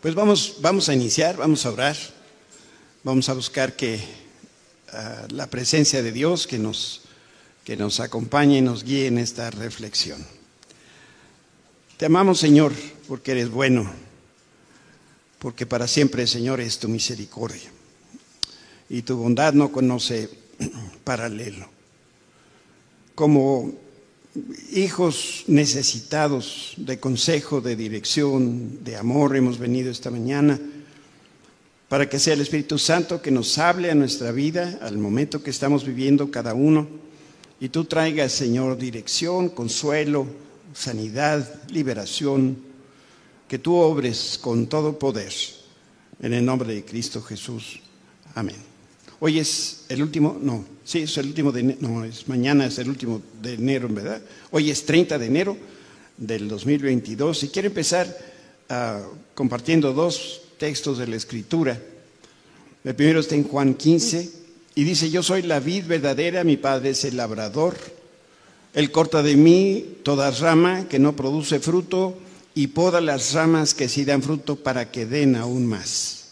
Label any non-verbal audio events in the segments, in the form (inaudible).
Pues vamos, vamos a iniciar, vamos a orar, vamos a buscar que ah, la presencia de Dios que nos, que nos acompañe y nos guíe en esta reflexión. Te amamos, Señor, porque eres bueno, porque para siempre, Señor, es tu misericordia y tu bondad no conoce (clears throat) paralelo. Como hijos necesitados de consejo, de dirección, de amor, hemos venido esta mañana para que sea el Espíritu Santo que nos hable a nuestra vida, al momento que estamos viviendo cada uno, y tú traigas, Señor, dirección, consuelo, sanidad, liberación, que tú obres con todo poder, en el nombre de Cristo Jesús. Amén. Hoy es el último, no, sí, es el último de enero, no, es mañana es el último de enero, en verdad. Hoy es 30 de enero del 2022 y quiero empezar uh, compartiendo dos textos de la Escritura. El primero está en Juan 15 y dice, yo soy la vid verdadera, mi padre es el labrador. Él corta de mí toda rama que no produce fruto y poda las ramas que sí dan fruto para que den aún más.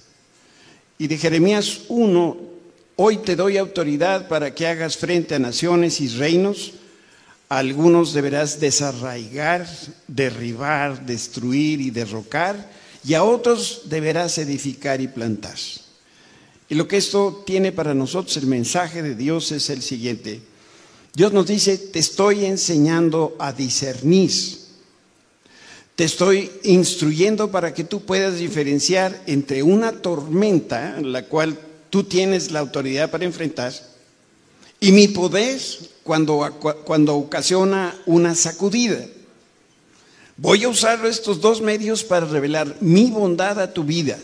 Y de Jeremías 1, Hoy te doy autoridad para que hagas frente a naciones y reinos. Algunos deberás desarraigar, derribar, destruir y derrocar, y a otros deberás edificar y plantar. Y lo que esto tiene para nosotros, el mensaje de Dios es el siguiente. Dios nos dice, te estoy enseñando a discernir. Te estoy instruyendo para que tú puedas diferenciar entre una tormenta, la cual tú tienes la autoridad para enfrentar, y mi poder cuando, cuando ocasiona una sacudida. Voy a usar estos dos medios para revelar mi bondad a tu vida.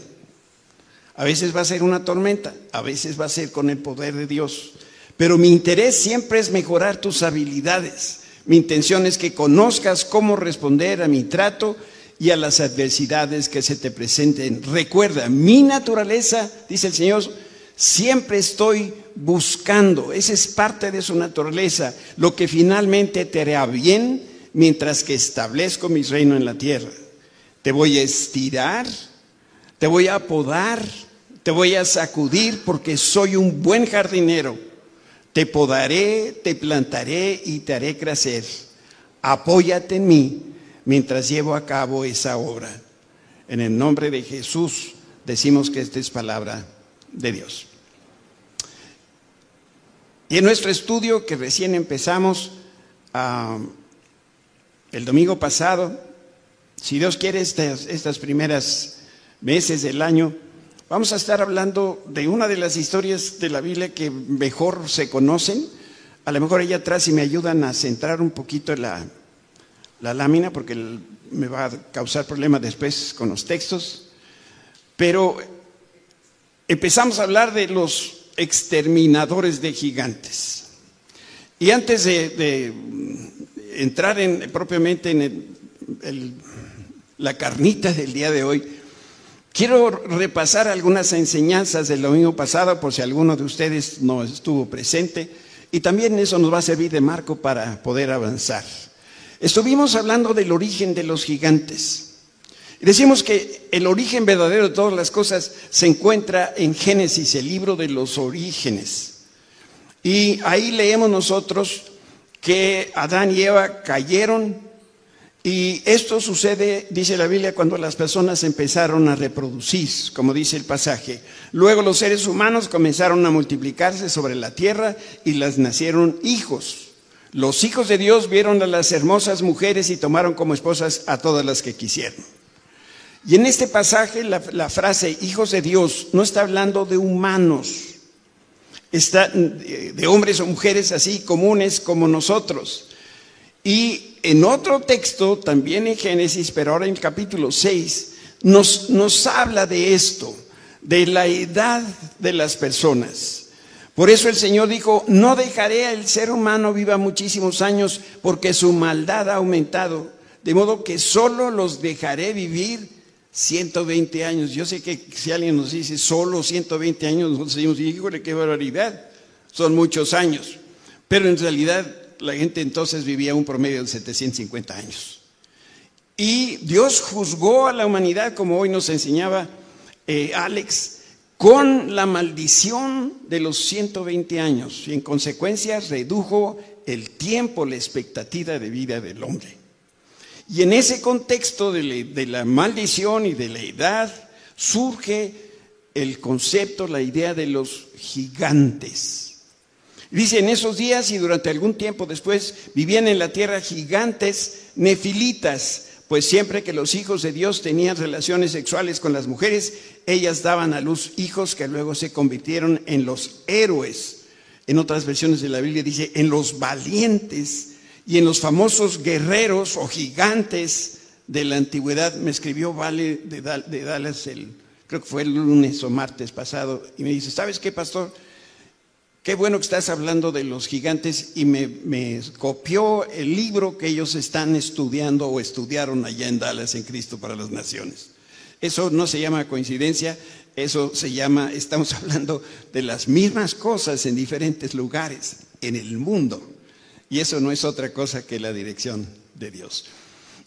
A veces va a ser una tormenta, a veces va a ser con el poder de Dios. Pero mi interés siempre es mejorar tus habilidades. Mi intención es que conozcas cómo responder a mi trato y a las adversidades que se te presenten. Recuerda, mi naturaleza, dice el Señor, Siempre estoy buscando, esa es parte de su naturaleza, lo que finalmente te hará bien mientras que establezco mi reino en la tierra. Te voy a estirar, te voy a podar, te voy a sacudir porque soy un buen jardinero. Te podaré, te plantaré y te haré crecer. Apóyate en mí mientras llevo a cabo esa obra. En el nombre de Jesús decimos que esta es palabra de Dios. Y en nuestro estudio que recién empezamos ah, el domingo pasado, si Dios quiere estas, estas primeras meses del año, vamos a estar hablando de una de las historias de la Biblia que mejor se conocen. A lo mejor allá atrás si me ayudan a centrar un poquito la, la lámina porque me va a causar problemas después con los textos. Pero empezamos a hablar de los exterminadores de gigantes. Y antes de, entrar en, propiamente en la carnita del día de hoy, quiero repasar algunas enseñanzas del domingo pasado por si alguno de ustedes no estuvo presente y también eso nos va a servir de marco para poder avanzar. Estuvimos hablando del origen de los gigantes. Decimos que el origen verdadero de todas las cosas se encuentra en Génesis, el libro de los orígenes. Y ahí leemos nosotros que Adán y Eva cayeron y esto sucede, dice la Biblia, cuando las personas empezaron a reproducir, como dice el pasaje. Luego los seres humanos comenzaron a multiplicarse sobre la tierra y las nacieron hijos. Los hijos de Dios vieron a las hermosas mujeres y tomaron como esposas a todas las que quisieron. Y en este pasaje la, frase hijos de Dios no está hablando de humanos, está de hombres o mujeres así comunes como nosotros. Y en otro texto, también en Génesis, pero ahora en el capítulo 6, nos, nos habla de esto, de la edad de las personas. Por eso el Señor dijo, no dejaré al ser humano viva muchísimos años porque su maldad ha aumentado, de modo que solo los dejaré vivir 120 años. Yo sé que si alguien nos dice solo 120 años, nosotros decimos, híjole, qué barbaridad. Son muchos años. Pero en realidad la gente entonces vivía un promedio de 750 años. Y Dios juzgó a la humanidad, como hoy nos enseñaba eh, Alex, con la maldición de los 120 años y en consecuencia redujo el tiempo, la expectativa de vida del hombre. Y en ese contexto de la, maldición y de la edad surge el concepto, la idea de los gigantes. Dice, en esos días y durante algún tiempo después vivían en la tierra gigantes nefilitas, pues siempre que los hijos de Dios tenían relaciones sexuales con las mujeres, ellas daban a luz hijos que luego se convirtieron en los héroes. En otras versiones de la Biblia dice, en los valientes y en los famosos guerreros o gigantes de la antigüedad. Me escribió Vale de, Dallas, el, creo que fue el lunes o martes pasado, y me dice, ¿sabes qué, pastor? Qué bueno que estás hablando de los gigantes y me, copió el libro que ellos están estudiando o estudiaron allá en Dallas en Cristo para las Naciones. Eso no se llama coincidencia, eso se llama, estamos (laughs) hablando de las mismas cosas en diferentes lugares en el mundo. Y eso no es otra cosa que la dirección de Dios.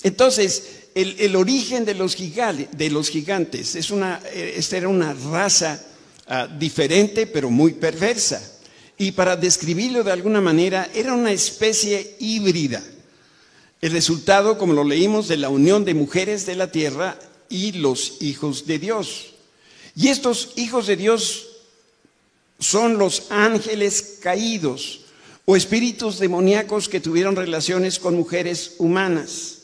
Entonces, el, origen de los, gigantes, es una, eh, esta era una raza ah, diferente pero muy perversa y para describirlo de alguna manera, era una especie híbrida. El resultado, como lo leímos, de la unión de mujeres de la tierra y los hijos de Dios. Y estos hijos de Dios son los ángeles caídos o espíritus demoníacos que tuvieron relaciones con mujeres humanas.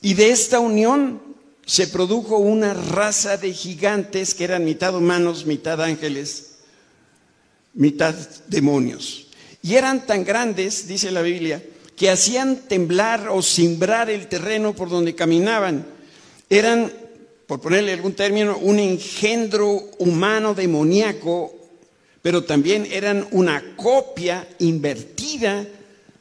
Y de esta unión se produjo una raza de gigantes que eran mitad humanos, mitad ángeles, mitad demonios. Y eran tan grandes, dice la Biblia, que hacían temblar o cimbrar el terreno por donde caminaban. Eran, por ponerle algún término, un engendro humano demoníaco, pero también eran una copia invertida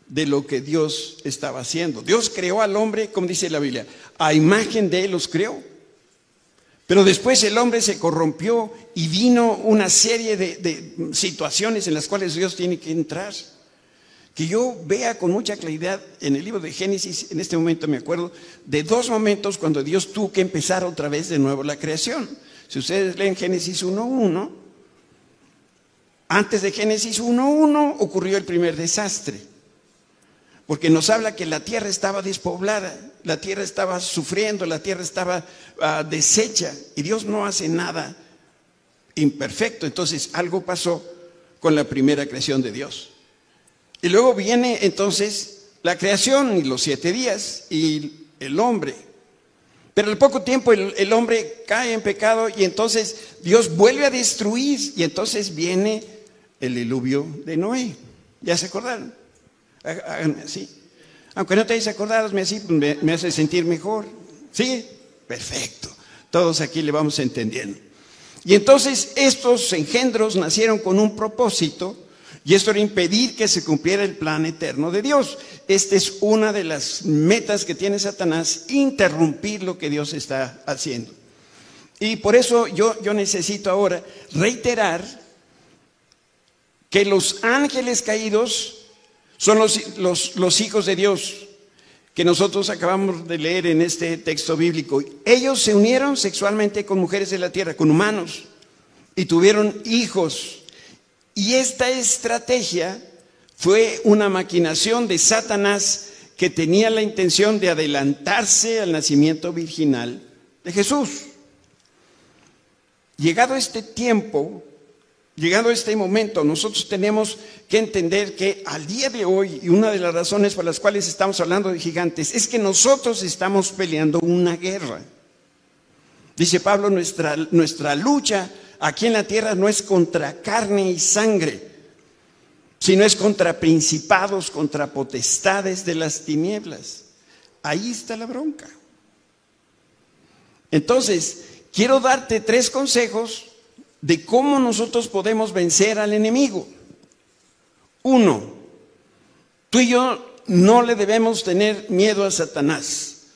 de lo que Dios estaba haciendo. Dios creó al hombre, como dice la Biblia, a imagen de Él los creó. Pero después el hombre se corrompió y vino una serie de, situaciones en las cuales Dios tiene que entrar. Que yo vea con mucha claridad en el libro de Génesis, en este momento me acuerdo, de dos momentos cuando Dios tuvo que empezar otra vez de nuevo la creación. Si ustedes leen Génesis 1.1, antes de Génesis 1.1 ocurrió el primer desastre. Porque nos habla que la tierra estaba despoblada la tierra estaba sufriendo, la tierra estaba ah, deshecha y Dios no hace nada imperfecto. Entonces algo pasó con la primera creación de Dios. Y luego viene entonces la creación y los siete días y el hombre. Pero al poco tiempo el, el hombre cae en pecado y entonces Dios vuelve a destruir y entonces viene el diluvio de Noé. ¿Ya se acordaron? Háganme así. Aunque no te hayas acordado, me, así, me, hace sentir mejor. ¿Sí? Perfecto. Todos aquí le vamos entendiendo. Y entonces estos engendros nacieron con un propósito y esto era impedir que se cumpliera el plan eterno de Dios. Esta es una de las metas que tiene Satanás, interrumpir lo que Dios está haciendo. Y por eso yo, yo necesito ahora reiterar que los ángeles caídos son los, hijos de Dios que nosotros acabamos de leer en este texto bíblico. Ellos se unieron sexualmente con mujeres de la tierra, con humanos, y tuvieron hijos. Y esta estrategia fue una maquinación de Satanás que tenía la intención de adelantarse al nacimiento virginal de Jesús. Llegado este tiempo, Llegado este momento, nosotros tenemos que entender que al día de hoy, y una de las razones por las cuales estamos hablando de gigantes, es que nosotros estamos peleando una guerra. Dice Pablo, nuestra, nuestra lucha aquí en la tierra no es contra carne y sangre, sino es contra principados, contra potestades de las tinieblas. Ahí está la bronca. Entonces, quiero darte tres consejos de cómo nosotros podemos vencer al enemigo. Uno, tú y yo no le debemos tener miedo a Satanás,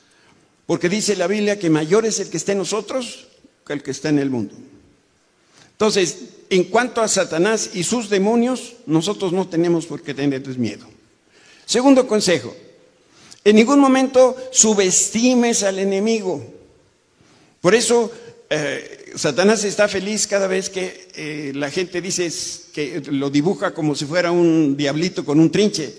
porque dice la Biblia que mayor es el que está en nosotros que el que está en el mundo. Entonces, en cuanto a Satanás y sus demonios, nosotros no tenemos por qué tenerles miedo. Segundo consejo, En ningún momento subestimes al enemigo. Por eso eh, Satanás está feliz cada vez que eh, la gente dice que lo dibuja como si fuera un diablito con un trinche.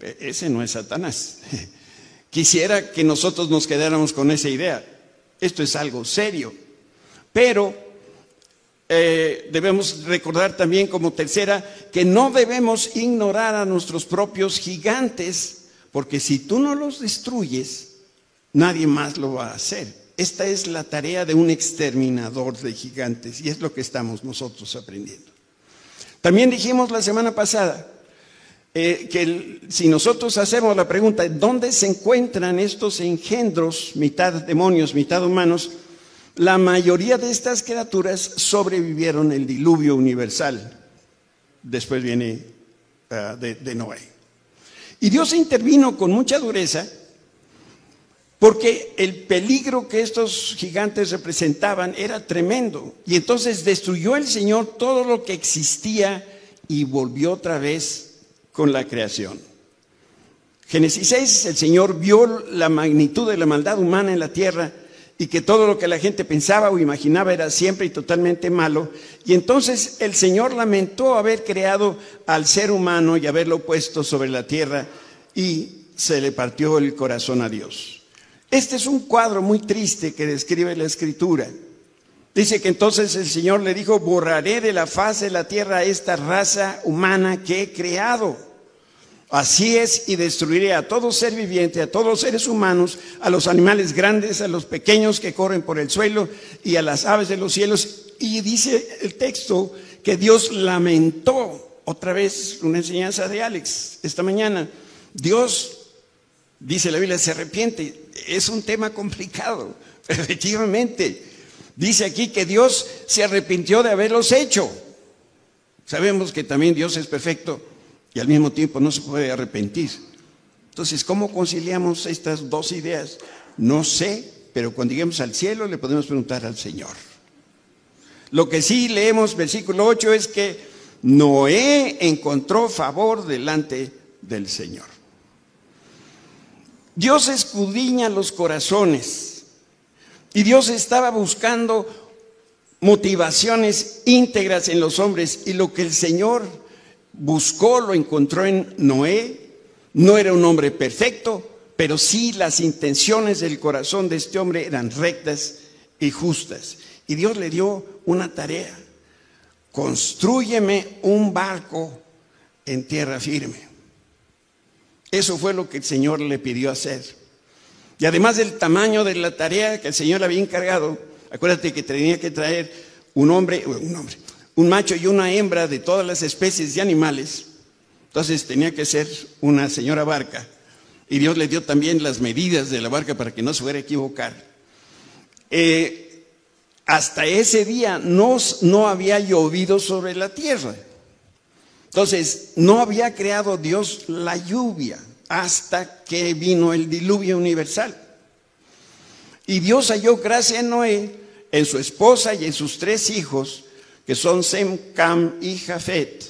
E, ese no es Satanás. (laughs) Quisiera que nosotros nos quedáramos con esa idea. Esto es algo serio. Pero eh, debemos recordar también como tercera que no debemos ignorar a nuestros propios gigantes, porque si tú no los destruyes, nadie más lo va a hacer. Esta es la tarea de un exterminador de gigantes y es lo que estamos nosotros aprendiendo. También dijimos la semana pasada eh, que si nosotros hacemos la pregunta, ¿dónde se encuentran estos engendros, mitad demonios, mitad humanos? La mayoría de estas criaturas sobrevivieron el diluvio universal. Después viene ah, de Noé. Y Dios intervino con mucha dureza porque el peligro que estos gigantes representaban era tremendo. Y entonces destruyó el Señor todo lo que existía y volvió otra vez con la creación. Génesis 6, el Señor vio la magnitud de la maldad humana en la tierra y que todo lo que la gente pensaba o imaginaba era siempre y totalmente malo. Y entonces el Señor lamentó haber creado al ser humano y haberlo puesto sobre la tierra y se le partió el corazón a Dios. Este es un cuadro muy triste que describe la escritura. Dice que entonces el Señor le dijo, borraré de la faz de la tierra esta raza humana que he creado. Así es, y destruiré a todo ser viviente, a todos los seres humanos, a los animales grandes, a los pequeños que corren por el suelo y a las aves de los cielos. Y dice el texto que Dios lamentó, otra vez una enseñanza de Alex esta mañana, Dios dice la Biblia, se arrepiente. Es un tema complicado, (laughs) efectivamente. Dice aquí que Dios se arrepintió de haberlos hecho. Sabemos que también Dios es perfecto y al mismo tiempo no se puede arrepentir. Entonces, ¿cómo conciliamos estas dos ideas? No sé, pero cuando lleguemos al cielo le podemos preguntar al Señor. Lo que sí leemos, versículo 8, es que Noé encontró favor delante del Señor. Dios escudriña los corazones y Dios estaba buscando motivaciones íntegras en los hombres y lo que el Señor buscó lo encontró en Noé. No era un hombre perfecto, pero sí las intenciones del corazón de este hombre eran rectas y justas. Y Dios le dio una tarea. Construyeme un barco en tierra firme. Eso fue lo que el Señor le pidió hacer. Y además del tamaño de la tarea que el Señor le había encargado, acuérdate que tenía que traer un hombre, un hombre, un macho y una hembra de todas las especies de animales. Entonces tenía que ser una señora barca. Y Dios le dio también las medidas de la barca para que no se fuera a equivocar. Eh, hasta ese día no, no había llovido sobre la tierra. Entonces, no había creado Dios la lluvia hasta que vino el diluvio universal. Y Dios halló gracia en Noé, en su esposa y en sus tres hijos, que son Sem, Cam y Jafet.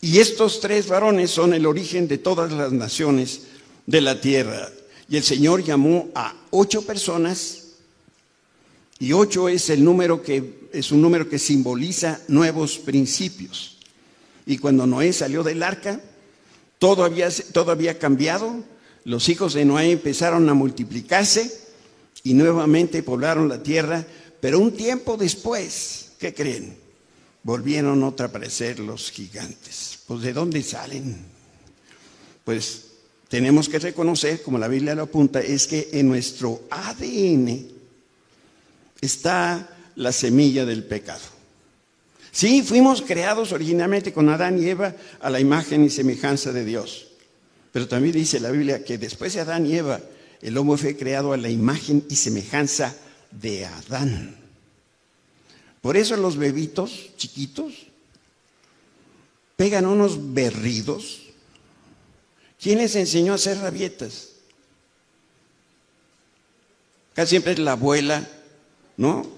Y estos tres varones son el origen de todas las naciones de la tierra. Y el Señor llamó a ocho personas, y ocho es el número que es un número que simboliza nuevos principios. Y cuando Noé salió del arca, todo había, todo había cambiado. Los hijos de Noé empezaron a multiplicarse y nuevamente poblaron la tierra. Pero un tiempo después, ¿qué creen? Volvieron otra a aparecer los gigantes. Pues ¿de dónde salen? Pues tenemos que reconocer, como la Biblia lo apunta, es que en nuestro ADN está la semilla del pecado. Sí, fuimos creados originalmente con Adán y Eva a la imagen y semejanza de Dios. Pero también dice la Biblia que después de Adán y Eva, el hombre fue creado a la imagen y semejanza de Adán. Por eso los bebitos chiquitos pegan unos berridos. ¿Quién les enseñó a hacer rabietas? Casi siempre es la abuela, ¿no?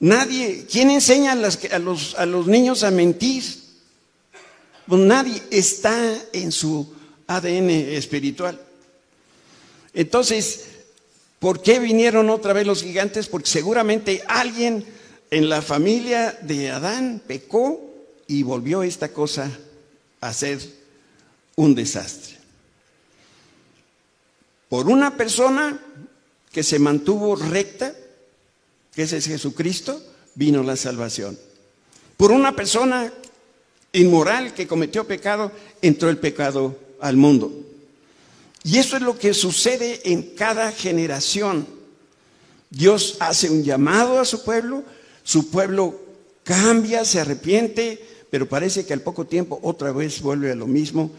Nadie, ¿quién enseña a, los, a los niños a mentir? Pues nadie está en su ADN espiritual. Entonces, ¿por qué vinieron otra vez los gigantes? Porque seguramente alguien en la familia de Adán pecó y volvió esta cosa a ser un desastre. Por una persona que se mantuvo recta, que ese es Jesucristo, vino la salvación. Por una persona inmoral que cometió pecado, entró el pecado al mundo. Y eso es lo que sucede en cada generación. Dios hace un llamado a su pueblo, su pueblo cambia, se arrepiente, pero parece que al poco tiempo otra vez vuelve a lo mismo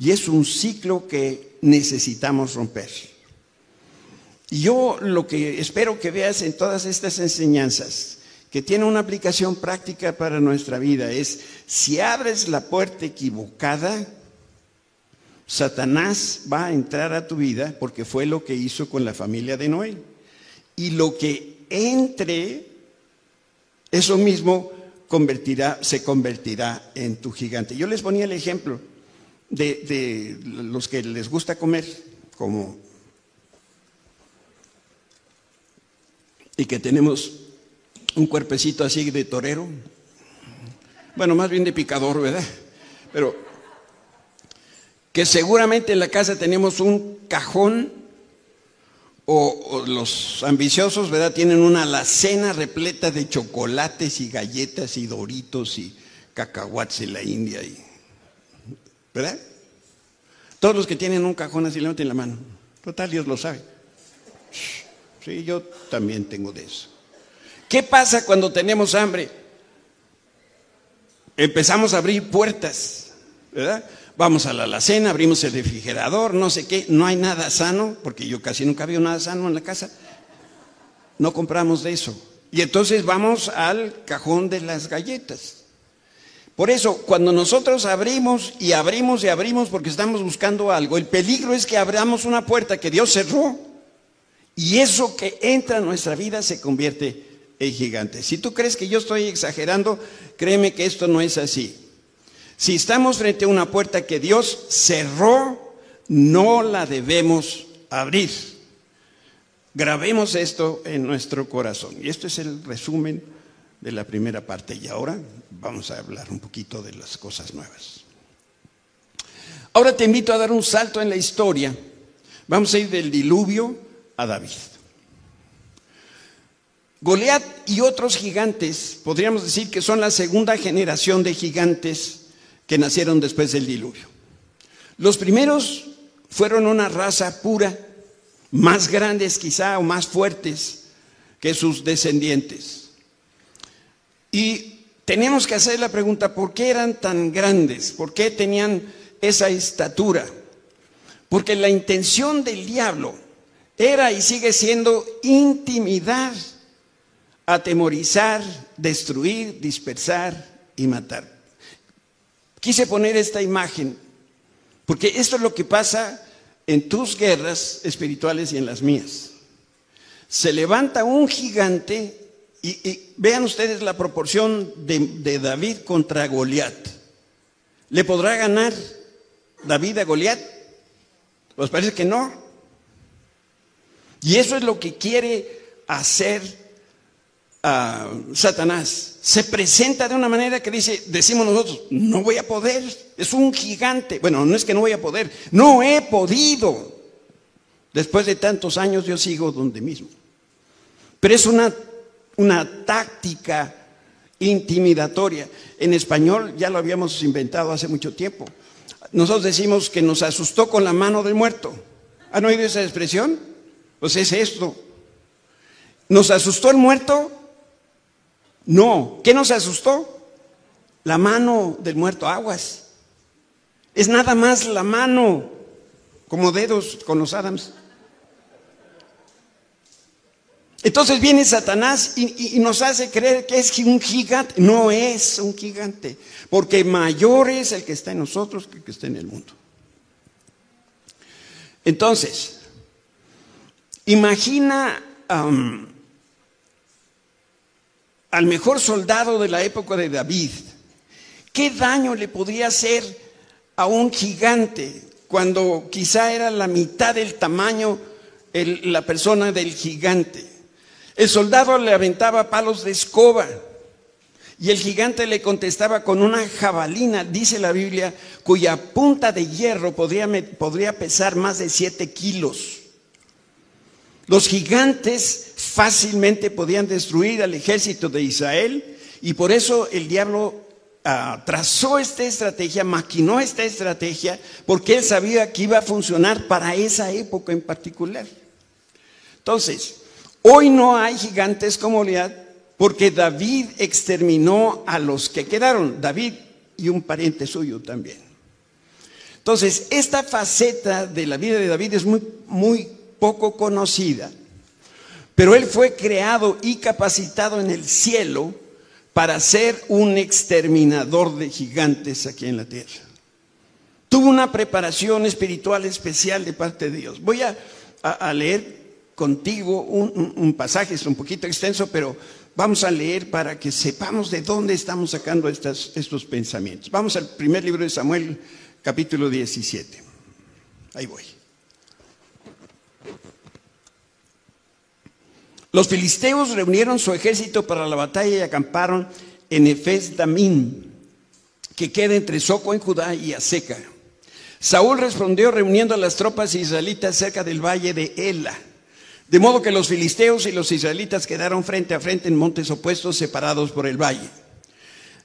y es un ciclo que necesitamos romper. Yo lo que espero que veas en todas estas enseñanzas, que tiene una aplicación práctica para nuestra vida, es si abres la puerta equivocada, Satanás va a entrar a tu vida porque fue lo que hizo con la familia de Noé. Y lo que entre, eso mismo se convertirá en tu gigante. Yo les ponía el ejemplo de los que les gusta comer, como y que tenemos un cuerpecito así de torero, bueno, más bien de picador, ¿verdad? Pero que seguramente en la casa tenemos un cajón o, los ambiciosos, ¿verdad? Tienen una alacena repleta de chocolates y galletas y doritos y cacahuates en la India, y, ¿verdad? Todos los que tienen un cajón así levanten la mano. Total, Dios lo sabe. Sí, yo también tengo de eso. ¿Qué pasa cuando tenemos hambre? Empezamos a abrir puertas, ¿verdad? Vamos a la alacena, abrimos el refrigerador, no sé qué, no hay nada sano, porque yo casi nunca veo nada sano en la casa. No compramos de eso. Y entonces vamos al cajón de las galletas. Por eso, cuando nosotros abrimos y abrimos y abrimos porque estamos buscando algo, el peligro es que abramos una puerta que Dios cerró y eso que entra en nuestra vida se convierte en gigante. Si tú crees que yo estoy exagerando, créeme que esto no es así. Si estamos frente a una puerta que Dios cerró, no la debemos abrir. Grabemos esto en nuestro corazón. Y esto es el resumen de la primera parte. Y ahora vamos a hablar un poquito de las cosas nuevas. Ahora te invito a dar un salto en la historia. Vamos a ir del diluvio a David. Goliat y otros gigantes, podríamos decir que son la segunda generación de gigantes que nacieron después del diluvio. Los primeros fueron una raza pura, más grandes quizá o más fuertes que sus descendientes. Y tenemos que hacer la pregunta, ¿por qué eran tan grandes? ¿Por qué tenían esa estatura? Porque la intención del diablo era y sigue siendo intimidar, atemorizar, destruir, dispersar y matar. Quise poner esta imagen porque esto es lo que pasa en tus guerras espirituales y en las mías. Se levanta un gigante y, vean ustedes la proporción de, de David contra Goliat. ¿Le podrá ganar David a Goliat? Pues parece que no. Y eso es lo que quiere hacer Satanás se presenta de una manera que dice, decimos nosotros, no voy a poder, es un gigante. Bueno, no es que no voy a poder, no he podido. Después de tantos años yo sigo donde mismo. Pero es una, una táctica intimidatoria. En español ya lo habíamos inventado hace mucho tiempo. Nosotros decimos que nos asustó con la mano del muerto. ¿Han oído esa expresión? Pues es esto. Nos asustó el muerto no, ¿qué nos asustó? La mano del muerto aguas. Es nada más la mano, como dedos con los Adams. Entonces viene Satanás y, nos hace creer que es un gigante. No es un gigante, porque mayor es el que está en nosotros que el que está en el mundo. Entonces, imagina al mejor soldado de la época de David, ¿qué daño le podría hacer a un gigante cuando quizá era la mitad del tamaño la persona del gigante. El soldado le aventaba palos de escoba y el gigante le contestaba con una jabalina, dice la Biblia, cuya punta de hierro podría, podría pesar más de siete kilos. Los gigantes fácilmente podían destruir al ejército de Israel y por eso el diablo ah, trazó esta estrategia, maquinó esta estrategia, porque él sabía que iba a funcionar para esa época en particular. Entonces, hoy no hay gigantes como Goliat porque David exterminó a los que quedaron, David y un pariente suyo también. Entonces, esta faceta de la vida de David es muy, muy poco conocida, pero él fue creado y capacitado en el cielo para ser un exterminador de gigantes aquí en la tierra. Tuvo una preparación espiritual especial de parte de Dios. Voy a, leer contigo un, pasaje, es un poquito extenso, pero vamos a leer para que sepamos de dónde estamos sacando estos pensamientos. Vamos al primer libro de Samuel, capítulo 17. Ahí voy. Los filisteos reunieron su ejército para la batalla y acamparon en Efes Damín, que queda entre Soco en Judá y Aseca. Saúl respondió reuniendo a las tropas israelitas cerca del valle de Ela. De modo que los filisteos y los israelitas quedaron frente a frente en montes opuestos separados por el valle.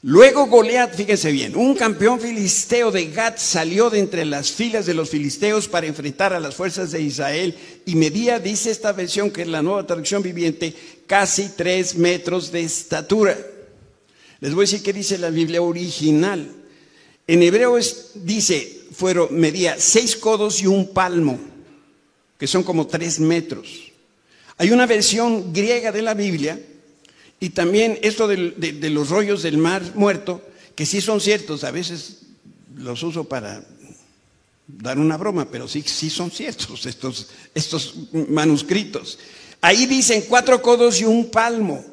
Luego Goliat, fíjense bien, un campeón filisteo de Gat salió de entre las filas de los filisteos para enfrentar a las fuerzas de Israel y medía, dice esta versión que es la nueva traducción viviente, casi tres metros de estatura. Les voy a decir qué dice la Biblia original. En hebreo dice, fueron, medía seis codos y un palmo, que son como tres metros. Hay una versión griega de la Biblia y también esto de, los rollos del mar muerto, que sí son ciertos, a veces los uso para dar una broma, pero sí, sí son ciertos (laughs) estos, estos manuscritos. Ahí dicen cuatro codos y un palmo,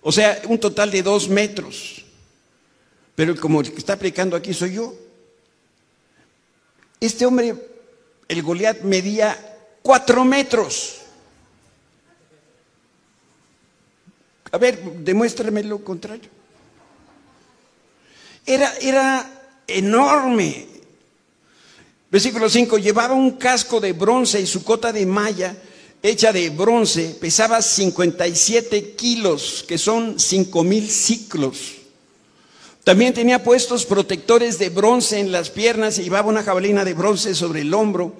o sea, un total de dos metros. Pero como el que está aplicando aquí soy yo. Este hombre, el Goliat, medía cuatro metros. A ver, demuéstrame lo contrario. Era, era enorme. Versículo 5, llevaba un casco de bronce y su cota de malla hecha de bronce pesaba 57 kilos, que son 5 mil ciclos. También tenía puestos protectores de bronce en las piernas y llevaba una jabalina de bronce sobre el hombro.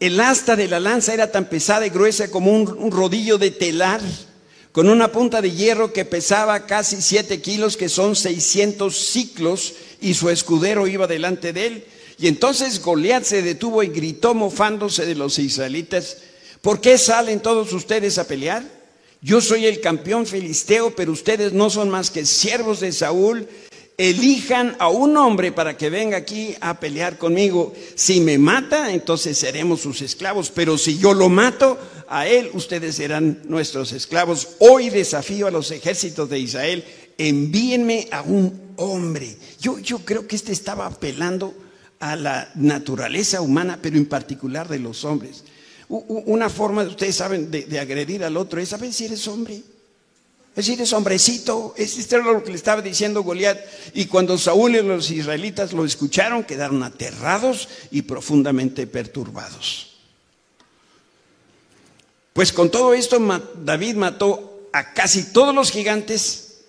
El asta de la lanza era tan pesada y gruesa como un, un rodillo de telar con una punta de hierro que pesaba casi siete kilos, que son 600 ciclos, y su escudero iba delante de él. Y entonces Goliat se detuvo y gritó mofándose de los israelitas, ¿por qué salen todos ustedes a pelear? Yo soy el campeón filisteo, pero ustedes no son más que siervos de Saúl elijan a un hombre para que venga aquí a pelear conmigo. Si me mata, entonces seremos sus esclavos, pero si yo lo mato a él, ustedes serán nuestros esclavos. Hoy desafío a los ejércitos de Israel, envíenme a un hombre. Yo, yo creo que este estaba apelando a la naturaleza humana, pero en particular de los hombres. Una forma, ustedes saben, de, de agredir al otro es saber si eres hombre. Es decir, es hombrecito, es lo que le estaba diciendo Goliat. Y cuando Saúl y los israelitas lo escucharon, quedaron aterrados y profundamente perturbados. Pues con todo esto, David mató a casi todos los gigantes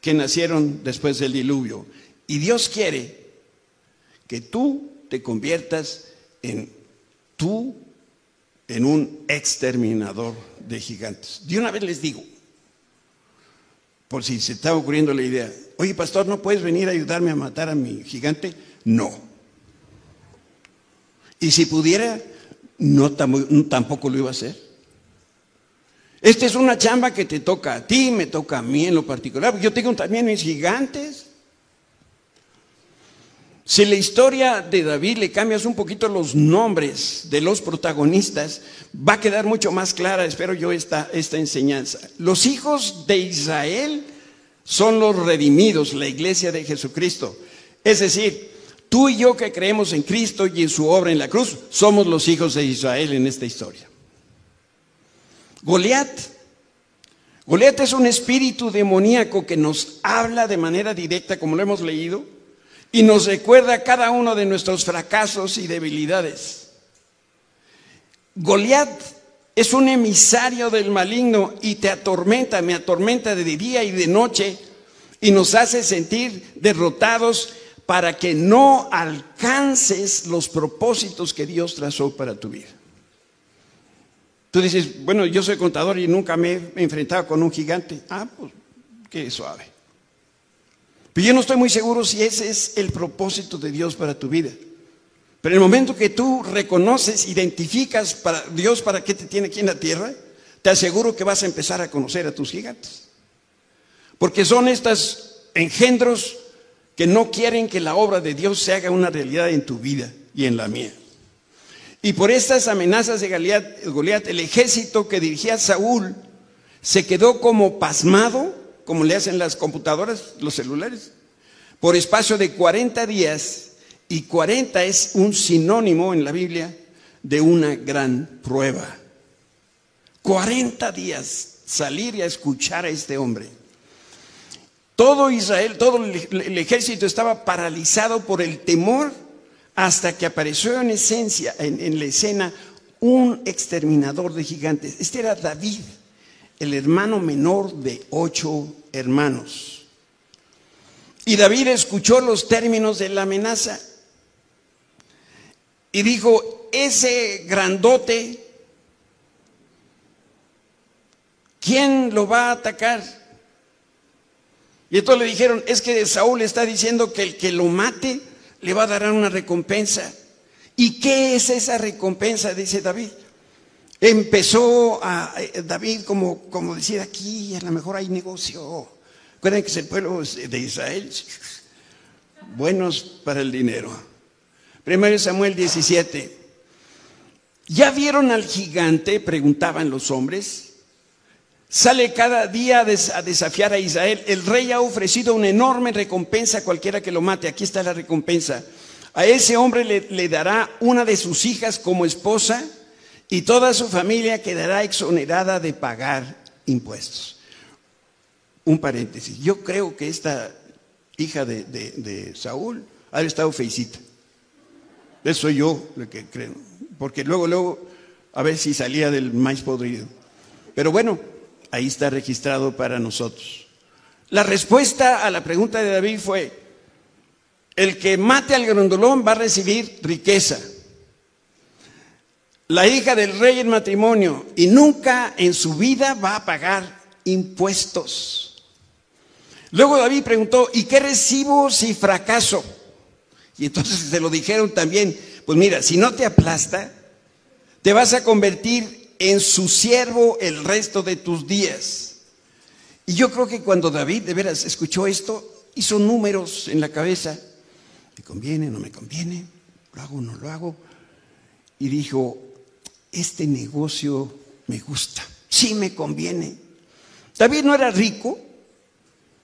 que nacieron después del diluvio. Y Dios quiere que tú te conviertas en tú, en un exterminador de gigantes. De una vez les digo, por si se está ocurriendo la idea, oye pastor, ¿no puedes venir a ayudarme a matar a mi gigante? No. Y si pudiera, no, tampoco lo iba a hacer. Esta es una chamba que te toca a ti, me toca a mí en lo particular. Yo tengo también mis gigantes. Si la historia de David le cambias un poquito los nombres de los protagonistas, va a quedar mucho más clara, espero yo, esta, esta enseñanza. Los hijos de Israel son los redimidos, la iglesia de Jesucristo. Es decir, tú y yo que creemos en Cristo y en su obra en la cruz, somos los hijos de Israel en esta historia. Goliat. Goliat es un espíritu demoníaco que nos habla de manera directa, como lo hemos leído, y nos recuerda cada uno de nuestros fracasos y debilidades. Goliat es un emisario del maligno y te atormenta, me atormenta de día y de noche y nos hace sentir derrotados para que no alcances los propósitos que Dios trazó para tu vida. Tú dices, bueno, yo soy contador y nunca me he enfrentado con un gigante. Ah, pues qué suave. Pero yo no estoy muy seguro si ese es el propósito de Dios para tu vida. Pero en el momento que tú reconoces, identificas para Dios para qué te tiene aquí en la tierra, te aseguro que vas a empezar a conocer a tus gigantes. Porque son estos engendros que no quieren que la obra de Dios se haga una realidad en tu vida y en la mía. Y por estas amenazas de Goliat, el ejército que dirigía Saúl se quedó como pasmado, como le hacen las computadoras, los celulares, por espacio de 40 días y 40 es un sinónimo en la Biblia de una gran prueba. 40 días salir y a escuchar a este hombre. Todo Israel, todo el ejército estaba paralizado por el temor hasta que apareció en esencia, en, en la escena, un exterminador de gigantes. Este era David, el hermano menor de ocho hermanos. Y David escuchó los términos de la amenaza y dijo, ese grandote, ¿quién lo va a atacar? Y entonces le dijeron, es que Saúl está diciendo que el que lo mate le va a dar una recompensa. ¿Y qué es esa recompensa? Dice David. Empezó a eh, David como, como decir aquí, a lo mejor hay negocio. Recuerden que es el pueblo de Israel, buenos para el dinero. Primero Samuel 17. ¿Ya vieron al gigante? Preguntaban los hombres. Sale cada día a desafiar a Israel. El rey ha ofrecido una enorme recompensa a cualquiera que lo mate. Aquí está la recompensa. A ese hombre le, le dará una de sus hijas como esposa y toda su familia quedará exonerada de pagar impuestos. Un paréntesis. Yo creo que esta hija de, de Saúl ha estado feicita. Eso soy yo lo que creo. Porque luego, luego, a ver si salía del maíz podrido. Pero bueno, ahí está registrado para nosotros. La respuesta a la pregunta de David fue, el que mate al grandolón va a recibir riqueza. La hija del rey en matrimonio y nunca en su vida va a pagar impuestos. Luego David preguntó, ¿y qué recibo si fracaso? Y entonces se lo dijeron también, pues mira, si no te aplasta, te vas a convertir en su siervo el resto de tus días. Y yo creo que cuando David de veras escuchó esto, hizo números en la cabeza, me conviene, no me conviene, lo hago, no lo hago, y dijo, este negocio me gusta, sí me conviene. David no era rico,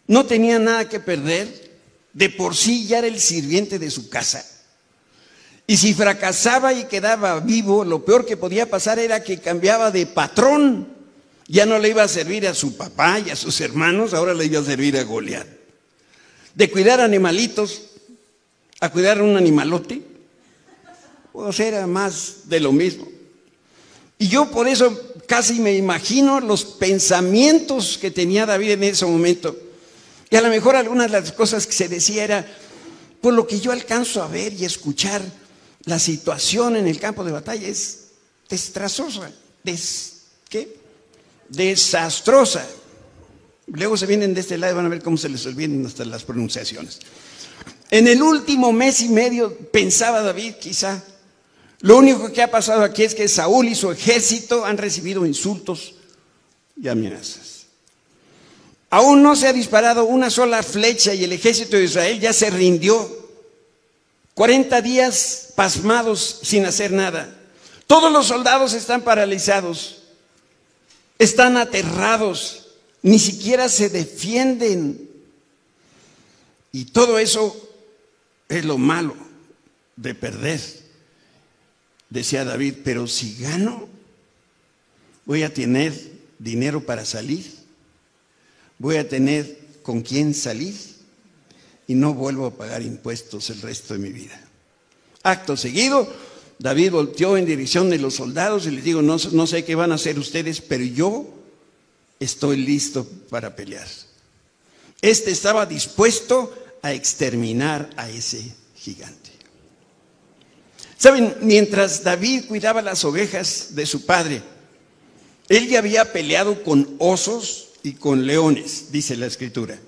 no tenía nada que perder, de por sí ya era el sirviente de su casa. Y si fracasaba y quedaba vivo, lo peor que podía pasar era que cambiaba de patrón. Ya no le iba a servir a su papá y a sus hermanos, ahora le iba a servir a Goliat. De cuidar animalitos a cuidar un animalote, pues era más de lo mismo. Y yo por eso casi me imagino los pensamientos que tenía David en ese momento. Y a lo mejor algunas de las cosas que se decía era, por lo que yo alcanzo a ver y escuchar, la situación en el campo de batalla es desastrosa, ¿qué? Desastrosa. Luego se vienen de este lado y van a ver cómo se les olvidan hasta las pronunciaciones. En el último mes y medio pensaba David, quizá, lo único que ha pasado aquí es que Saúl y su ejército han recibido insultos y amenazas. Aún no se ha disparado una sola flecha y el ejército de Israel ya se rindió. 40 días pasmados sin hacer nada. Todos los soldados están paralizados, están aterrados, ni siquiera se defienden. Y todo eso es lo malo de perder. Decía David, pero si gano, voy a tener dinero para salir, voy a tener con quién salir y no vuelvo a pagar impuestos el resto de mi vida. Acto seguido, David volteó en dirección de los soldados y les digo, no, no sé qué van a hacer ustedes, pero yo estoy listo para pelear. Este estaba dispuesto a exterminar a ese gigante. Saben, mientras David cuidaba las ovejas de su padre, él ya había peleado con osos y con leones, dice la escritura.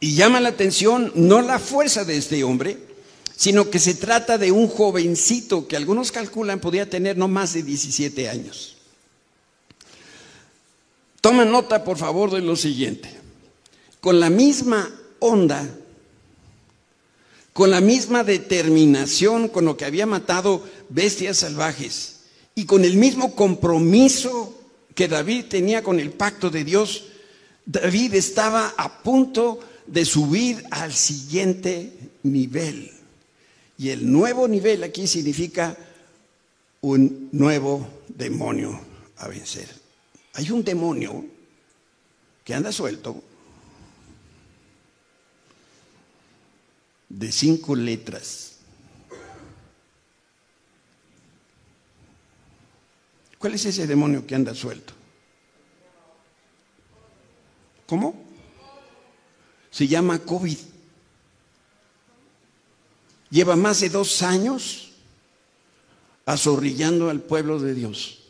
Y llama la atención no la fuerza de este hombre, sino que se trata de un jovencito que algunos calculan podía tener no más de 17 años. Toma nota, por favor, de lo siguiente. Con la misma onda, con la misma determinación con lo que había matado bestias salvajes y con el mismo compromiso que David tenía con el pacto de Dios, David estaba a punto de subir al siguiente nivel. Y el nuevo nivel aquí significa un nuevo demonio a vencer. Hay un demonio que anda suelto de cinco letras. ¿Cuál es ese demonio que anda suelto? ¿Cómo? Se llama COVID. Lleva más de dos años azorrillando al pueblo de Dios.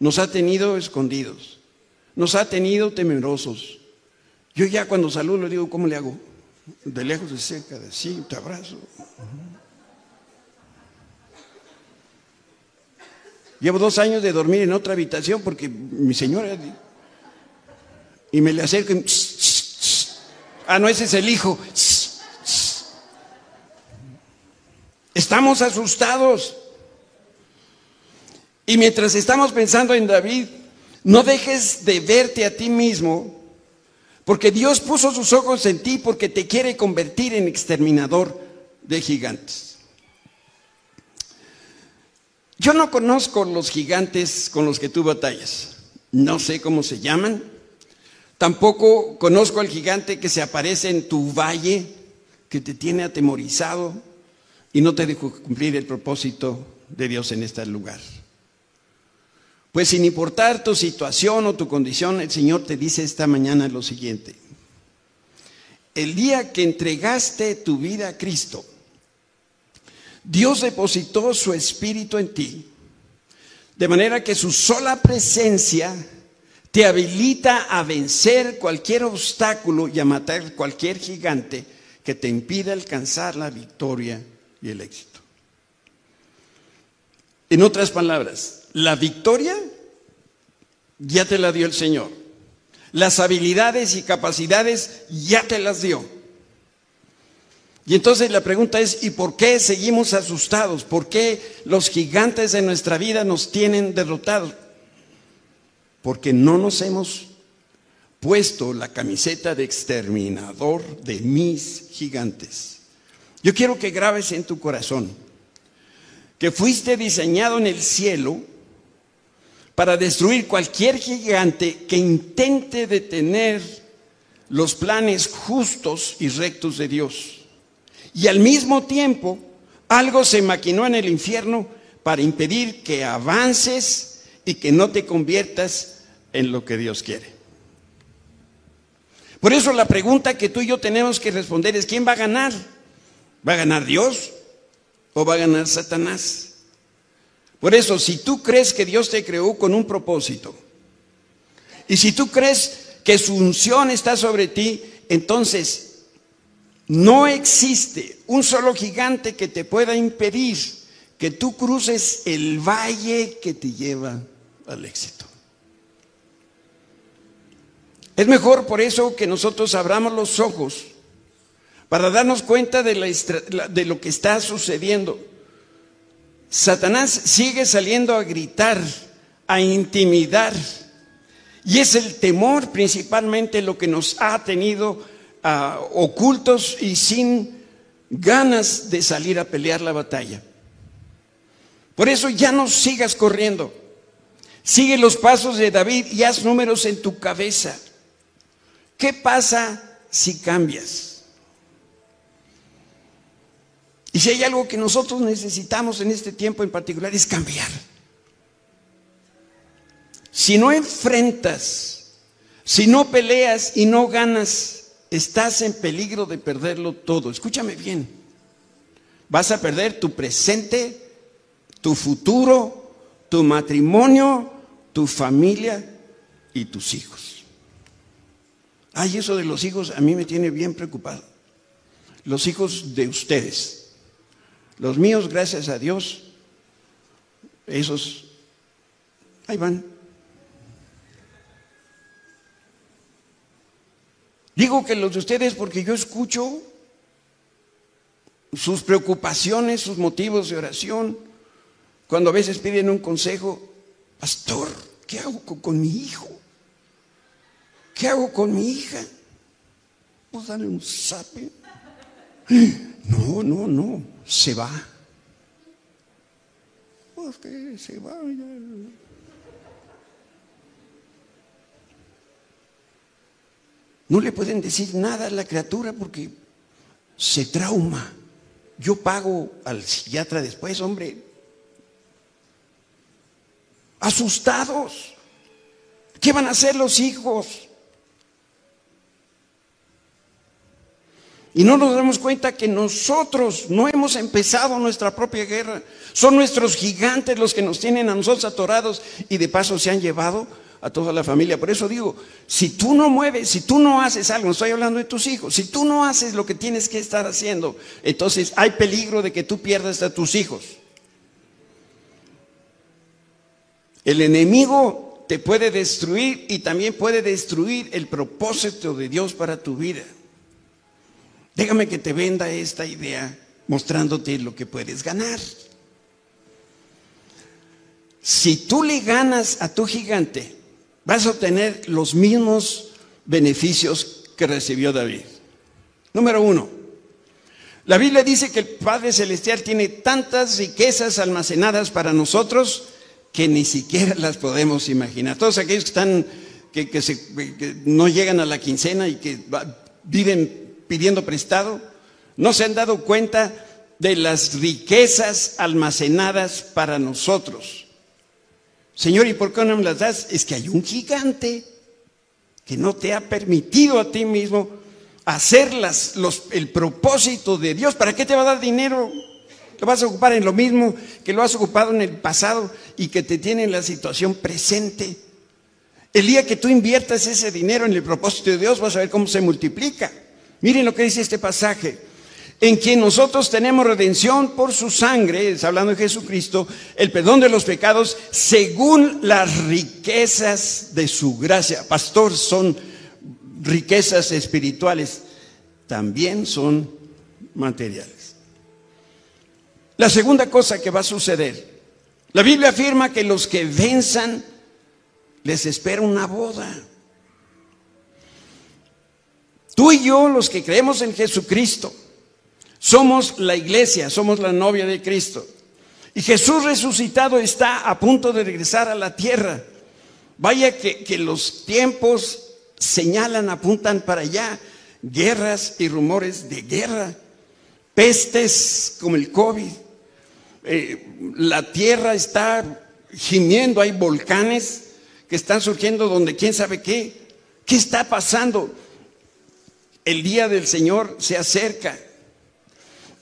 Nos ha tenido escondidos. Nos ha tenido temerosos. Yo ya cuando saludo le digo, ¿cómo le hago? De lejos, de cerca, de sí, te abrazo. Llevo dos años de dormir en otra habitación porque mi señora... Y me le acerco y... Ah, no, ese es el hijo. Estamos asustados. Y mientras estamos pensando en David, no dejes de verte a ti mismo, porque Dios puso sus ojos en ti porque te quiere convertir en exterminador de gigantes. Yo no conozco los gigantes con los que tú batallas, no sé cómo se llaman, tampoco conozco al gigante que se aparece en tu valle, que te tiene atemorizado y no te deja cumplir el propósito de Dios en este lugar. Pues sin importar tu situación o tu condición, el Señor te dice esta mañana lo siguiente. El día que entregaste tu vida a Cristo, Dios depositó su espíritu en ti, de manera que su sola presencia te habilita a vencer cualquier obstáculo y a matar cualquier gigante que te impida alcanzar la victoria y el éxito. En otras palabras, la victoria ya te la dio el Señor. Las habilidades y capacidades ya te las dio. Y entonces la pregunta es, ¿y por qué seguimos asustados? ¿Por qué los gigantes de nuestra vida nos tienen derrotados? Porque no nos hemos puesto la camiseta de exterminador de mis gigantes. Yo quiero que grabes en tu corazón que fuiste diseñado en el cielo para destruir cualquier gigante que intente detener los planes justos y rectos de Dios. Y al mismo tiempo, algo se maquinó en el infierno para impedir que avances y que no te conviertas en lo que Dios quiere. Por eso la pregunta que tú y yo tenemos que responder es, ¿quién va a ganar? ¿Va a ganar Dios o va a ganar Satanás? Por eso, si tú crees que Dios te creó con un propósito, y si tú crees que su unción está sobre ti, entonces no existe un solo gigante que te pueda impedir que tú cruces el valle que te lleva al éxito. Es mejor por eso que nosotros abramos los ojos para darnos cuenta de, de lo que está sucediendo. Satanás sigue saliendo a gritar, a intimidar. Y es el temor principalmente lo que nos ha tenido ah, ocultos y sin ganas de salir a pelear la batalla. Por eso ya no sigas corriendo. Sigue los pasos de David y haz números en tu cabeza. ¿Qué pasa si cambias? Y si hay algo que nosotros necesitamos en este tiempo en particular es cambiar. Si no enfrentas, si no peleas y no ganas, estás en peligro de perderlo todo. Escúchame bien. Vas a perder tu presente, tu futuro, tu matrimonio, tu familia y tus hijos. Ay, eso de los hijos a mí me tiene bien preocupado. Los hijos de ustedes. Los míos, gracias a Dios, esos, ahí van. Digo que los de ustedes porque yo escucho sus preocupaciones, sus motivos de oración. Cuando a veces piden un consejo, pastor, ¿qué hago con, mi hijo? ¿Qué hago con mi hija? Pues darle un sape. (gasps) No, no, no, se va. Que se vaya. No le pueden decir nada a la criatura porque se trauma. Yo pago al psiquiatra después, hombre. Asustados. ¿Qué van a hacer los hijos? Y no nos damos cuenta que nosotros no hemos empezado nuestra propia guerra. Son nuestros gigantes los que nos tienen a nosotros atorados y de paso se han llevado a toda la familia. Por eso digo, si tú no mueves, si tú no haces algo, estoy hablando de tus hijos, si tú no haces lo que tienes que estar haciendo, entonces hay peligro de que tú pierdas a tus hijos. El enemigo te puede destruir y también puede destruir el propósito de Dios para tu vida. Déjame que te venda esta idea mostrándote lo que puedes ganar. Si tú le ganas a tu gigante, vas a obtener los mismos beneficios que recibió David. Número uno, la Biblia dice que el Padre Celestial tiene tantas riquezas almacenadas para nosotros que ni siquiera las podemos imaginar. Todos aquellos que están, que, no llegan a la quincena y que viven pidiendo prestado, no se han dado cuenta de las riquezas almacenadas para nosotros. Señor, ¿y por qué no me las das? Es que hay un gigante que no te ha permitido a ti mismo hacer el propósito de Dios. ¿Para qué te va a dar dinero? Lo vas a ocupar en lo mismo que lo has ocupado en el pasado y que te tiene en la situación presente. El día que tú inviertas ese dinero en el propósito de Dios, vas a ver cómo se multiplica. Miren lo que dice este pasaje en quien nosotros tenemos redención por su sangre, hablando de Jesucristo, el perdón de los pecados, según las riquezas de su gracia. Pastor, son riquezas espirituales, también son materiales. La segunda cosa que va a suceder, la Biblia afirma que los que venzan les espera una boda. Tú y yo, los que creemos en Jesucristo, somos la iglesia, somos la novia de Cristo. Y Jesús resucitado está a punto de regresar a la tierra. Vaya que, los tiempos señalan, apuntan para allá. Guerras y rumores de guerra. Pestes como el COVID. Eh, la tierra está gimiendo, hay volcanes que están surgiendo donde quién sabe qué. ¿Qué está pasando? El día del Señor se acerca.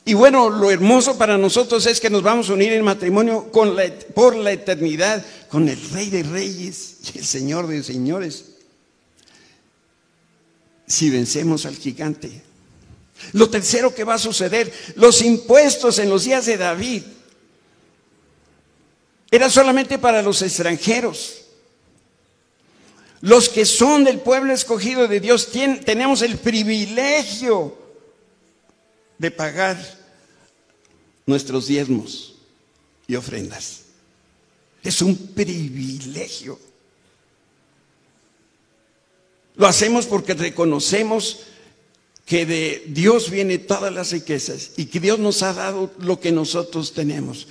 Y bueno, lo hermoso para nosotros es que nos vamos a unir en matrimonio por la eternidad con el Rey de Reyes y el Señor de Señores. Si vencemos al gigante. Lo tercero que va a suceder, los impuestos en los días de David, era solamente para los extranjeros. Los que son del pueblo escogido de Dios tenemos el privilegio de pagar nuestros diezmos y ofrendas. Es un privilegio. Lo hacemos porque reconocemos que de Dios viene todas las riquezas y que Dios nos ha dado lo que nosotros tenemos.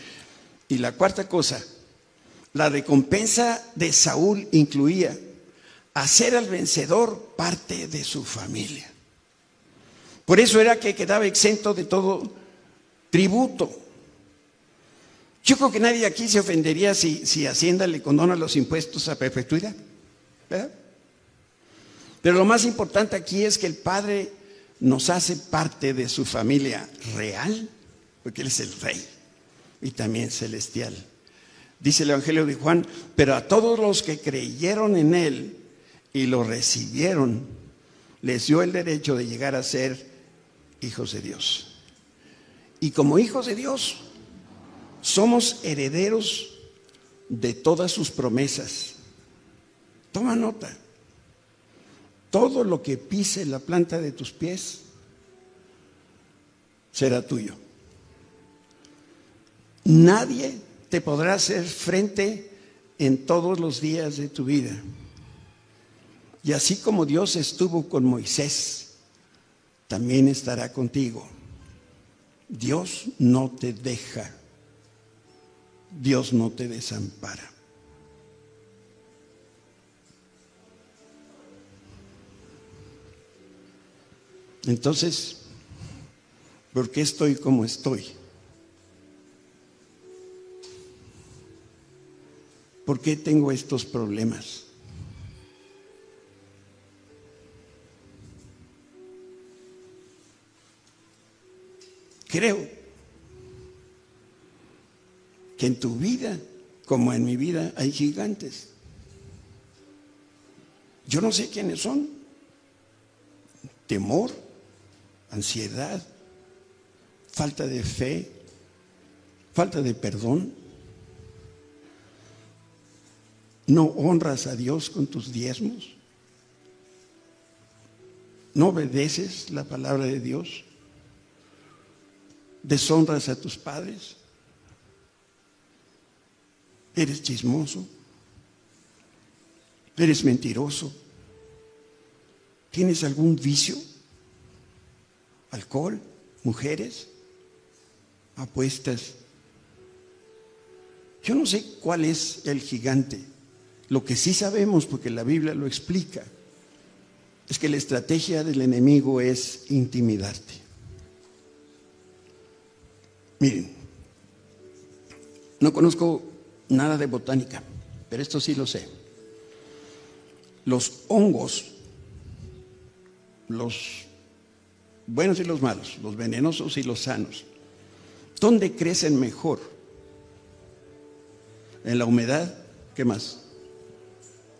Y la cuarta cosa, la recompensa de Saúl incluía hacer al vencedor parte de su familia. Por eso era que quedaba exento de todo tributo. Yo creo que nadie aquí se ofendería si, si Hacienda le condona los impuestos a perpetuidad. Pero lo más importante aquí es que el Padre nos hace parte de su familia real, porque Él es el Rey y también celestial. Dice el Evangelio de Juan, pero a todos los que creyeron en Él y lo recibieron, les dio el derecho de llegar a ser hijos de Dios. Y como hijos de Dios, somos herederos de todas sus promesas. Toma nota. Todo lo que pise la planta de tus pies será tuyo. Nadie te podrá hacer frente en todos los días de tu vida. Y así como Dios estuvo con Moisés, también estará contigo. Dios no te deja. Dios no te desampara. Entonces, ¿por qué estoy como estoy? ¿Por qué tengo estos problemas? Creo que en tu vida, como en mi vida, hay gigantes. Yo no sé quiénes son. Temor, ansiedad, falta de fe, falta de perdón. ¿No honras a Dios con tus diezmos? ¿No obedeces la palabra de Dios? ¿Deshonras a tus padres? ¿Eres chismoso? ¿Eres mentiroso? ¿Tienes algún vicio? ¿Alcohol? ¿Mujeres? ¿Apuestas? Yo no sé cuál es el gigante. Lo que sí sabemos, porque la Biblia lo explica, es que la estrategia del enemigo es intimidarte. Miren, no conozco nada de botánica, pero esto sí lo sé. Los hongos, los buenos y los malos, los venenosos y los sanos, ¿dónde crecen mejor? ¿En la humedad? ¿Qué más?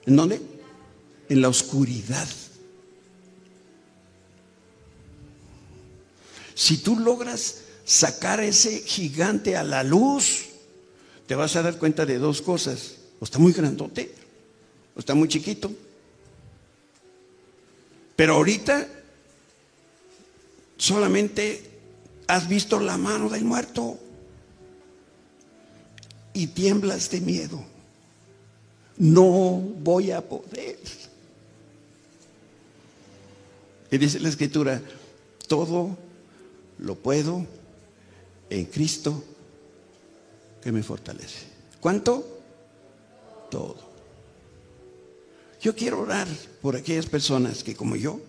¿En dónde? En la oscuridad. Si tú logras sacar ese gigante a la luz, te vas a dar cuenta de dos cosas. O está muy grandote, o está muy chiquito. Pero ahorita solamente has visto la mano del muerto y tiemblas de miedo. No voy a poder. Y dice la escritura, todo lo puedo en Cristo que me fortalece. ¿Cuánto? Todo. Yo quiero orar por aquellas personas que como yo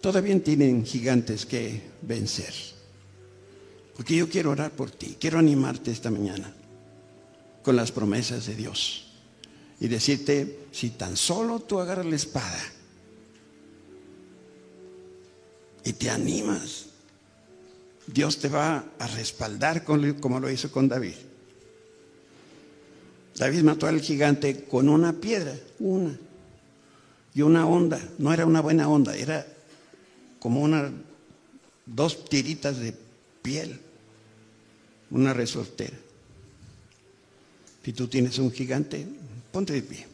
todavía tienen gigantes que vencer. Porque yo quiero orar por ti, quiero animarte esta mañana con las promesas de Dios y decirte, si tan solo tú agarras la espada y te animas Dios te va a respaldar como lo hizo con David. David mató al gigante con una piedra, una, y una onda. No era una buena onda, era como una, dos tiritas de piel, una resortera. Si tú tienes un gigante, ponte de pie.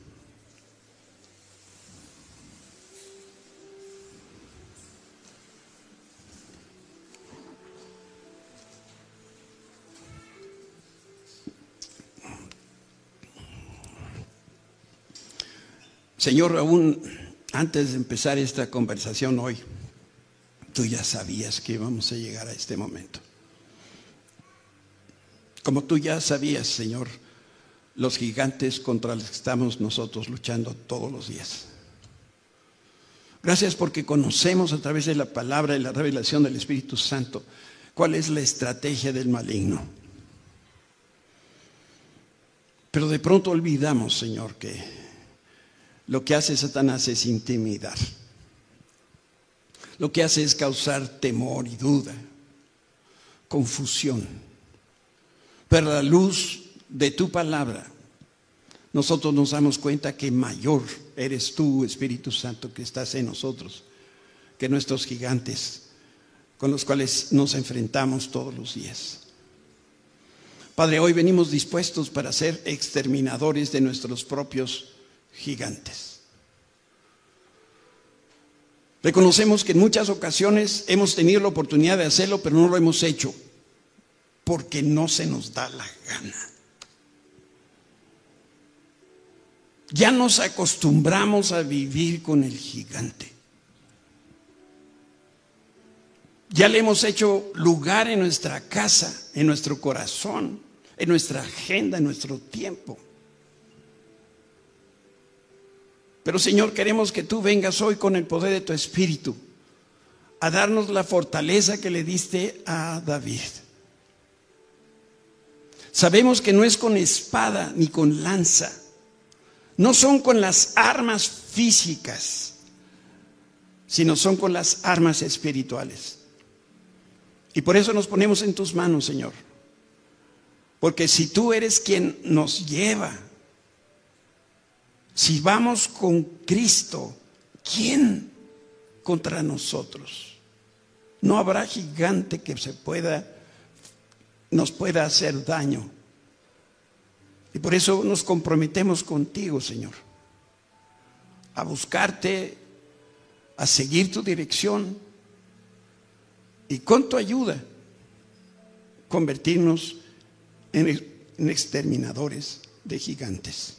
Señor, aún antes de empezar esta conversación hoy, tú ya sabías que íbamos a llegar a este momento. Como tú ya sabías, Señor, los gigantes contra los que estamos nosotros luchando todos los días. Gracias porque conocemos a través de la palabra y la revelación del Espíritu Santo cuál es la estrategia del maligno. Pero de pronto olvidamos, Señor, que lo que hace Satanás es intimidar. Lo que hace es causar temor y duda, confusión. Pero a la luz de tu palabra, nosotros nos damos cuenta que mayor eres tú, Espíritu Santo, que estás en nosotros, que nuestros gigantes con los cuales nos enfrentamos todos los días. Padre, hoy venimos dispuestos para ser exterminadores de nuestros propios gigantes. Reconocemos que en muchas ocasiones hemos tenido la oportunidad de hacerlo, pero no lo hemos hecho porque no se nos da la gana. Ya nos acostumbramos a vivir con el gigante. Ya le hemos hecho lugar en nuestra casa, en nuestro corazón, en nuestra agenda, en nuestro tiempo. Pero Señor, queremos que tú vengas hoy con el poder de tu Espíritu a darnos la fortaleza que le diste a David. Sabemos que no es con espada ni con lanza, no son con las armas físicas, sino son con las armas espirituales. Y por eso nos ponemos en tus manos, Señor. Porque si tú eres quien nos lleva, si vamos con Cristo, ¿quién contra nosotros? No habrá gigante que se pueda nos pueda hacer daño. Y por eso nos comprometemos contigo, Señor, a buscarte, a seguir tu dirección y con tu ayuda convertirnos en, exterminadores de gigantes.